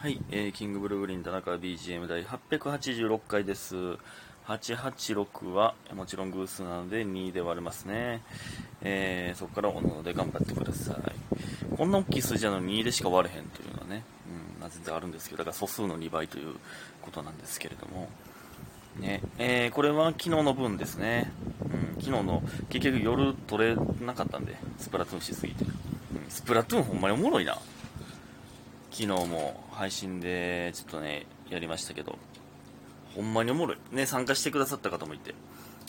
はい、えー、キングブルーグリーン田中 BGM 第886回です。886はもちろん偶数なので2で割れますね。えー、そこからおのので頑張ってください。こんな大きい数字なのに2でしか割れへんというのはね、うん、ま全然あるんですけど、だから素数の2倍ということなんですけれども。ね、えー、これは昨日の分ですね。うん、昨日の、結局夜取れなかったんで、スプラトゥーンしすぎて。うん、スプラトゥーンほんまにおもろいな。昨日も配信でちょっとね、やりましたけど、ほんまにおもろい。ね、参加してくださった方もいて、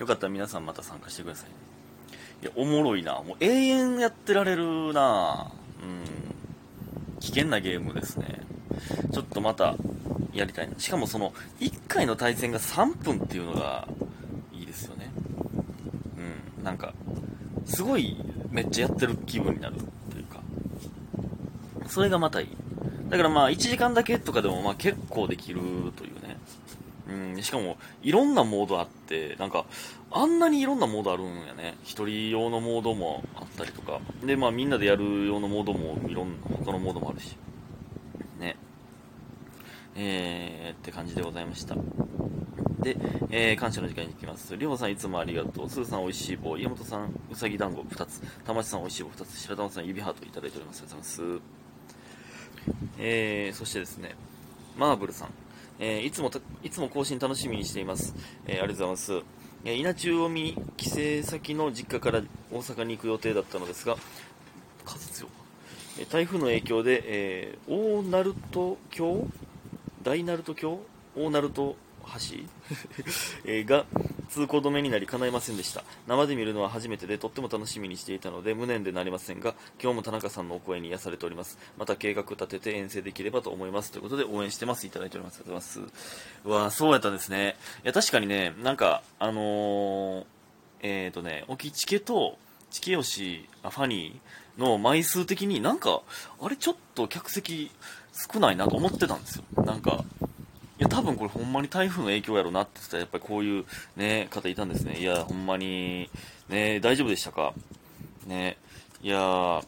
よかったら皆さんまた参加してください。いや、おもろいな。もう永遠やってられるなうん。危険なゲームですね。ちょっとまた、やりたいな。しかもその、1回の対戦が3分っていうのが、いいですよね。うん。なんか、すごい、めっちゃやってる気分になるというか、それがまたいい。だからまあ1時間だけとかでもまあ結構できるというね。うん、しかもいろんなモードあって、なんかあんなにいろんなモードあるんやね。一人用のモードもあったりとか。でまあみんなでやる用のモードもいろんな他のモードもあるし。ね。えー、って感じでございました。で、えー、感謝の時間に行きます。りょうさんいつもありがとう。すーさんおいしい棒。家元さんうさぎ団子2つ。たまちさんおいしい棒2つ。白玉さん指ハートいただいております。ありがとうございます。えー、そしてですね、マーブルさん、えーいつもたいつも更新楽しみにしています。えーありがとうございます。え稲中を見に帰省先の実家から大阪に行く予定だったのですが、風強え台風の影響で、えー大鳴門橋大鳴門橋大鳴門橋？えーが通行止めになり叶いませんでした。生で見るのは初めてでとっても楽しみにしていたので無念でなりませんが今日も田中さんのお声に癒されております。また計画立てて遠征できればと思います。ということで応援してます。いただいております。ありがとうございますうわそうやったんですね。いや確かにねなんかあのー、えっ、ー、とね沖チケとチケヨシあファニーの枚数的になんかあれちょっと客席少ないなと思ってたんですよ。なんかいや、多分これほんまに台風の影響やろなって言ったら、やっぱりこういうね、方いたんですね。いや、ほんまに、ね、大丈夫でしたか？ね、いや、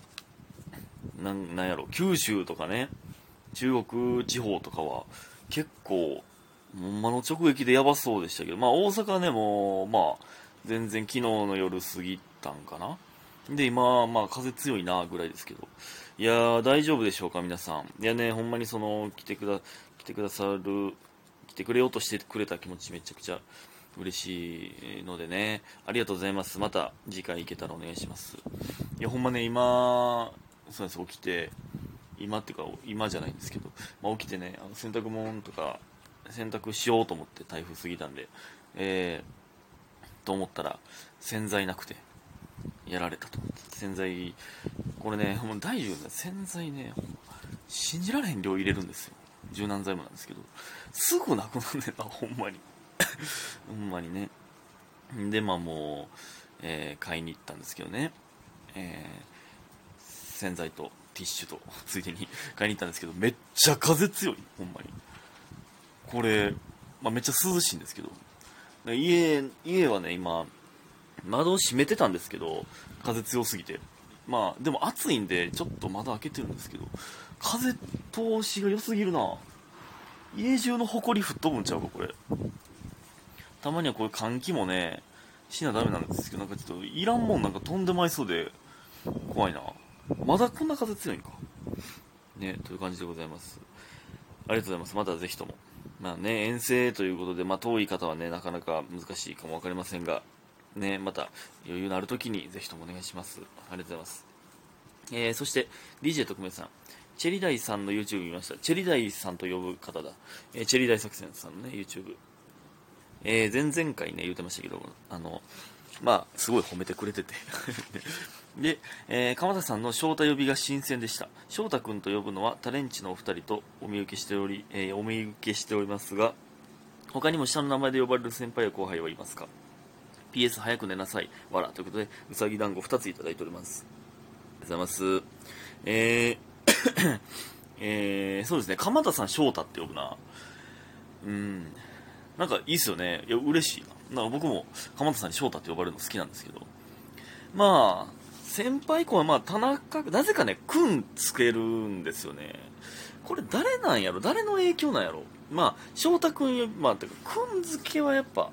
なん、なんやろ、九州とかね、中国地方とかは、結構、ほんまの直撃でやばそうでしたけど、まあ大阪ね、もう、まあ、全然昨日の夜過ぎたんかな？で、今、まあ風強いな、ぐらいですけど。いやー、大丈夫でしょうか、皆さん。いやね、ほんまにその、来てくだ、来てくださる、来てくれようとしてくれた気持ちめちゃくちゃ嬉しいのでね、ありがとうございます。また次回行けたらお願いします。いや、ほんまね、今、そうです、起きて、今っていうか、今じゃないんですけど、まあ、起きてね、あの洗濯物とか、洗濯しようと思って台風過ぎたんで、えー、と思ったら、洗剤なくて、やられたと思って。洗剤、これね、ほんま大丈夫だ。洗剤ね、信じられへん量入れるんですよ。柔軟剤もなんですけど、すぐなくなるねんな、ほんまに。ほんまにね。で、まあもう、えー買いに行ったんですけどね。えー洗剤とティッシュと、ついでに買いに行ったんですけど、めっちゃ風強い、ほんまに。これ、まあ、めっちゃ涼しいんですけど、家、家はね、今、窓を閉めてたんですけど、風強すぎて。まあ、でも暑いんで、ちょっと窓開けてるんですけど、風通しが良すぎるな家中の埃吹っ飛ぶんちゃうか、これ。たまにはこれ換気もね、しなダメなんですけど、なんかちょっと、いらんもんなんか飛んでまいそうで、怖いなまだこんな風強いんか。ね、という感じでございます。ありがとうございます。またぜひとも。まあね、遠征ということで、まあ遠い方はね、なかなか難しいかもわかりませんが、ね、また余裕のある時にぜひともお願いします。ありがとうございます。えー、そして DJ 特命さん。チェリダイさんの YouTube 見ました。チェリダイさんと呼ぶ方だ。えーチェリダイ作戦さんのね、YouTube。えー、前々回ね、言ってましたけど、あの、まあ、すごい褒めてくれてて。で、えー、鎌田さんの翔太呼びが新鮮でした。翔太くんと呼ぶのはタレンチのお二人とお見受けしており、えーお見受けしておりますが、他にも下の名前で呼ばれる先輩や後輩はいますか ?PS 早く寝なさい。わら。ということで、うさぎ団子2ついただいております。ありがとうございます。えー、えー、そうですね、鎌田さん翔太って呼ぶな。うん。なんかいいっすよね。いや、嬉しいな。なんか僕も鎌田さんに翔太って呼ばれるの好きなんですけど。まあ、先輩子はまあ田中、なぜかね、くんつけるんですよね。これ誰なんやろ？誰の影響なんやろ？まあ翔太君まあてか君付けはやっぱ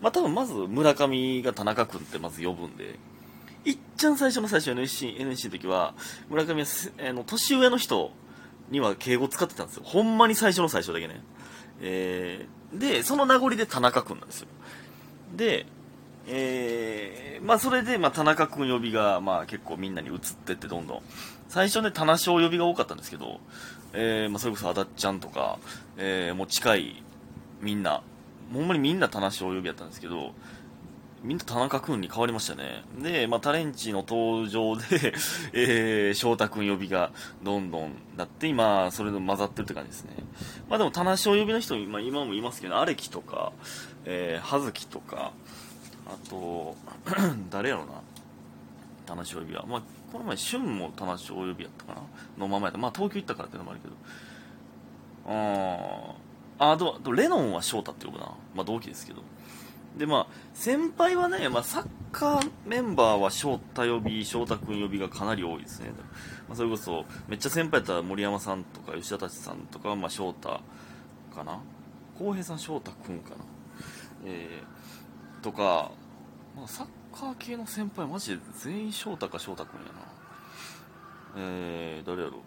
まあ多分まず村上が田中君ってまず呼ぶんでいっちゃん最初の最初 NSC, NSC の時は村上はあの年上の人には敬語使ってたんですよ。ほんまに最初の最初だけね。えー、でその名残で田中君なんですよ。でえー、まあそれで、まあ、田中君呼びが、まあ、結構みんなに移ってってどんどん。最初ね田無呼びが多かったんですけど、えーまあ、それこそあだっちゃんとか、えー、もう近いみんな。ほんまにみんな田無呼びやったんですけどみんな田中君に変わりましたね。で、まあ、タレンチの登場で えー、翔太君呼びがどんどんなって、今、それで混ざってるって感じですね。まあでも、田無呼びの人、まあ、今もいますけど、アレキとか、えー、葉月とか、あと、誰やろな、田無呼びは。まあ、この前、春も田無呼びやったかなのままやった。まあ、東京行ったからっていうのもあるけど。あー、あと、レノンは翔太って呼ぶな。まあ、同期ですけど。でまあ先輩はね、まあ、サッカーメンバーは翔太呼び翔太君呼びがかなり多いですね、まあ、それこそめっちゃ先輩やったら森山さんとか吉田達さんとかまあ翔太かな？浩平さん翔太君かな？えー、とか、まあ、サッカー系の先輩マジで全員翔太か翔太君やな。えー、誰やろう？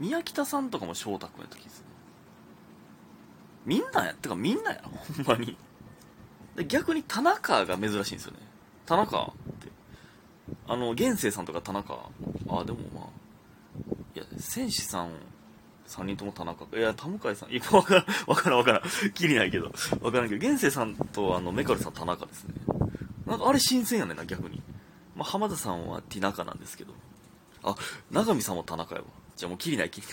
宮北さんとかも翔太君やった気がするみんなやてかみんなやほんまに。逆に田中が珍しいんですよね。田中って。あの源生さんとか田中。あでもまあいや戦士さん3人とも田中いや田向さんいや分からん分からん分からん。きりないけど。分からんけど源生さんとあのメカルさん田中ですね。なんかあれ新鮮やねんな逆に、まあ、浜田さんはティナカなんですけど。あ永見さんも田中やわ。じゃあもうきりないきり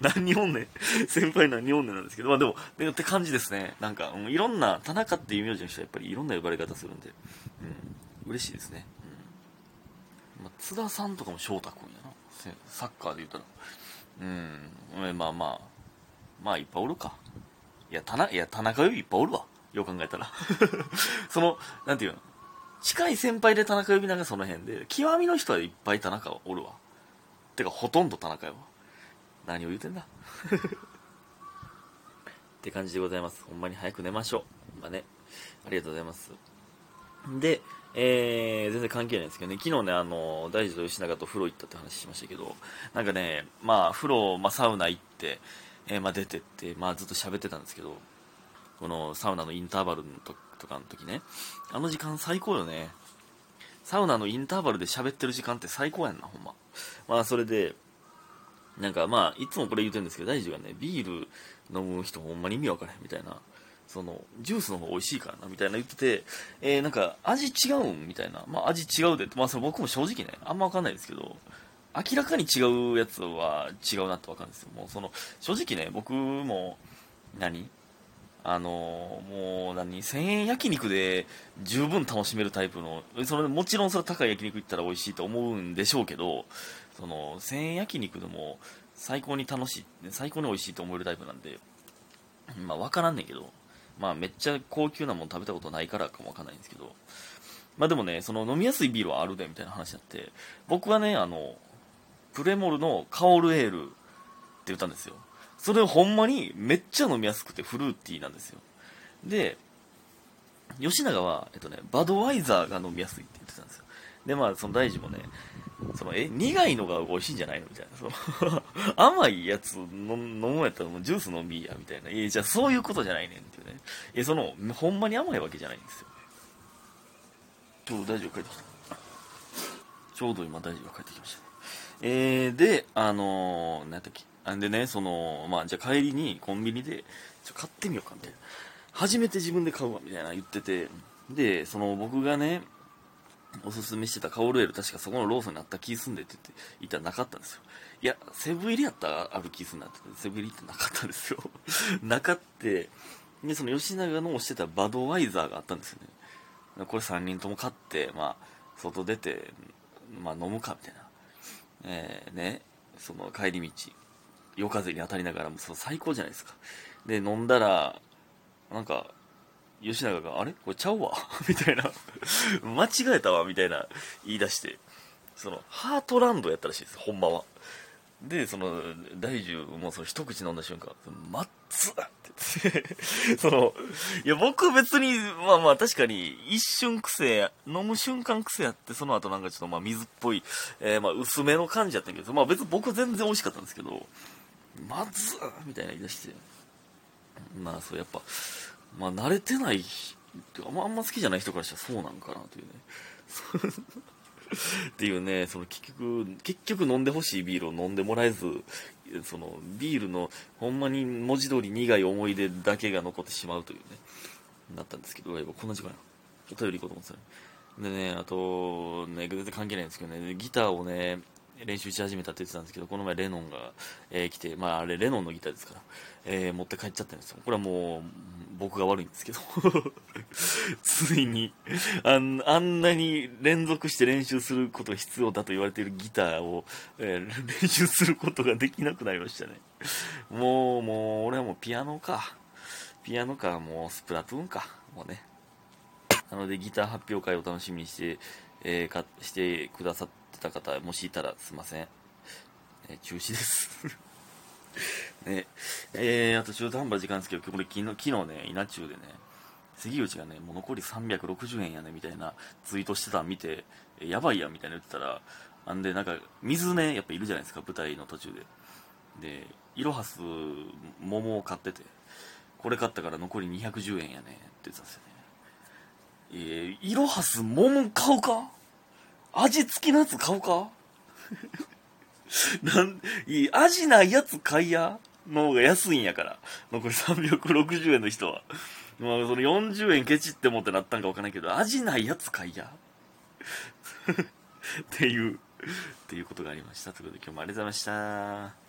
ない 何日本ね 先輩何日本ねなんですけど、まあでも、でって感じですね。なんか、うん、いろんな、田中っていう名字の人はやっぱりいろんな呼ばれ方するんで、うん、嬉しいですね。うん。まあ、津田さんとかも翔太君やな。サッカーで言ったら。うん、まあまあ、まあいっぱいおるか。いや、田中、いや、田中よりいっぱいおるわ。よう考えたら。その、なんていうの近い先輩で田中呼びなんかその辺で、極みの人はいっぱい田中おるわ。てかほとんど田中よ。何を言うてんだ。って感じでございます。ほんまに早く寝ましょう。ほんまね。ありがとうございます。でえー、全然関係ないんですけどね、昨日ね、あの、大地と吉永と風呂行ったって話しましたけど、なんかね、まあ、風呂、まあ、サウナ行って、えー、まあ、出てって、まあ、ずっと喋ってたんですけど、このサウナのインターバルのとかの時ね、あの時間最高よね。サウナのインターバルで喋ってる時間って最高やんな、ほんま。まあ、それで、なんかまあ、いつもこれ言ってるんですけど、大樹がね、ビール飲む人ほんまに意味わからへんみたいな、その、ジュースの方が美味しいからな、みたいな言ってて、えー、なんか、味違うんみたいな。まあ、味違うで、まあ、それ僕も正直ね、あんまわかんないですけど、明らかに違うやつは違うなってわかるんですよ。もうその、正直ね、僕も、何？あのもう何1000円焼肉で十分楽しめるタイプのそれもちろんそれ高い焼肉行ったら美味しいと思うんでしょうけどその1000円焼肉でも最高に楽しい最高に美味しいと思えるタイプなんでまあ分からんねんけどまあめっちゃ高級なもの食べたことないからかもわかんないんですけどまあでもねその飲みやすいビールはあるでみたいな話になって僕はねあのプレモルのカオルエールって言ったんですよ。それほんまにめっちゃ飲みやすくてフルーティーなんですよ。で吉永は、えっとね、バドワイザーが飲みやすいって言ってたんですよ。でまあその大臣もねそのえ苦いのが美味しいんじゃないのみたいな。その 甘いやつ飲むやったらもうジュース飲みやみたいな。いやじゃあそういうことじゃないねんっていうね。いやそのほんまに甘いわけじゃないんですよ。ちょうど大丈夫帰ってきた。ちょうど今大丈夫帰ってきました。ねえー、であのー、何やったっけ？んでね、その、まあ、じゃあ帰りにコンビニで、ちょ買ってみようか、みたいな。初めて自分で買うわ、みたいな言ってて、で、その僕がね、おすすめしてたカオルエル、確かそこのローソンにあった気すんでって言って、言ったらなかったんですよ。いや、セブン入りやったらある気すんなって、セブン入りってなかったんですよ。なかって、で、その吉永の推してたバドワイザーがあったんですよね。これ3人とも買って、まあ、外出て、まあ飲むか、みたいな。えー、ね、その帰り道。夜風に当たりながらもそう最高じゃないですか。で飲んだらなんか吉永が「あれ？これちゃうわ」みたいな。間違えたわ？みたいな言い出してそのハートランドやったらしいですほんまは。で、その、大樹もその一口飲んだ瞬間、まっつって言って、その、いや、僕別に、まあまあ確かに、一瞬癖、飲む瞬間癖やって、その後なんかちょっとまあ水っぽい、えー、まあ薄めの感じやったけど、まあ別に僕全然美味しかったんですけど、まずみたいな言い出して、まあそうやっぱ、まあ慣れてない、あんまあんま好きじゃない人からしたらそうなんかなというね。っていうね、その結局、結局飲んでほしいビールを飲んでもらえず、そのビールのほんまに文字通り苦い思い出だけが残ってしまうというね、なったんですけど、こんな時間や。お便り行こうと思ってたでね、あと、ね、全然関係ないんですけどね、ギターをね、練習し始めたって言ってたんですけど、この前レノンが、えー、来て、まああれレノンのギターですから、えー、持って帰っちゃったんですよ。これはもう、僕が悪いんですけど ついにあん、あんなに連続して練習することが必要だと言われているギターを、えー、練習することができなくなりましたね。もう、もう、俺はもうピアノか。ピアノか、もうスプラトゥーンか。もうね。なのでギター発表会を楽しみにして、えー、かしてくださってた方、もしいたらすいません。えー、中止です ね、えー、あと中途半端な時間ですけど、これ昨日、昨日ね、稲中でね、杉内がね、もう残り360円やね、みたいなツイートしてたん見て、やばいや、みたいな言ってたら、あんで、なんか、水ね、やっぱいるじゃないですか、舞台の途中で。で、イロハス桃を買ってて、これ買ったから残り210円やね、って言ってたんですよね。えー、イロハス桃買うか？味付きのやつ買うか？なん、いい、味ないやつ買いやの方が安いんやから。残り360円の人は。まあ、その40円ケチってもってなったんかわからないけど、味ないやつ買いや っていう、っていうことがありました。ということで今日もありがとうございました。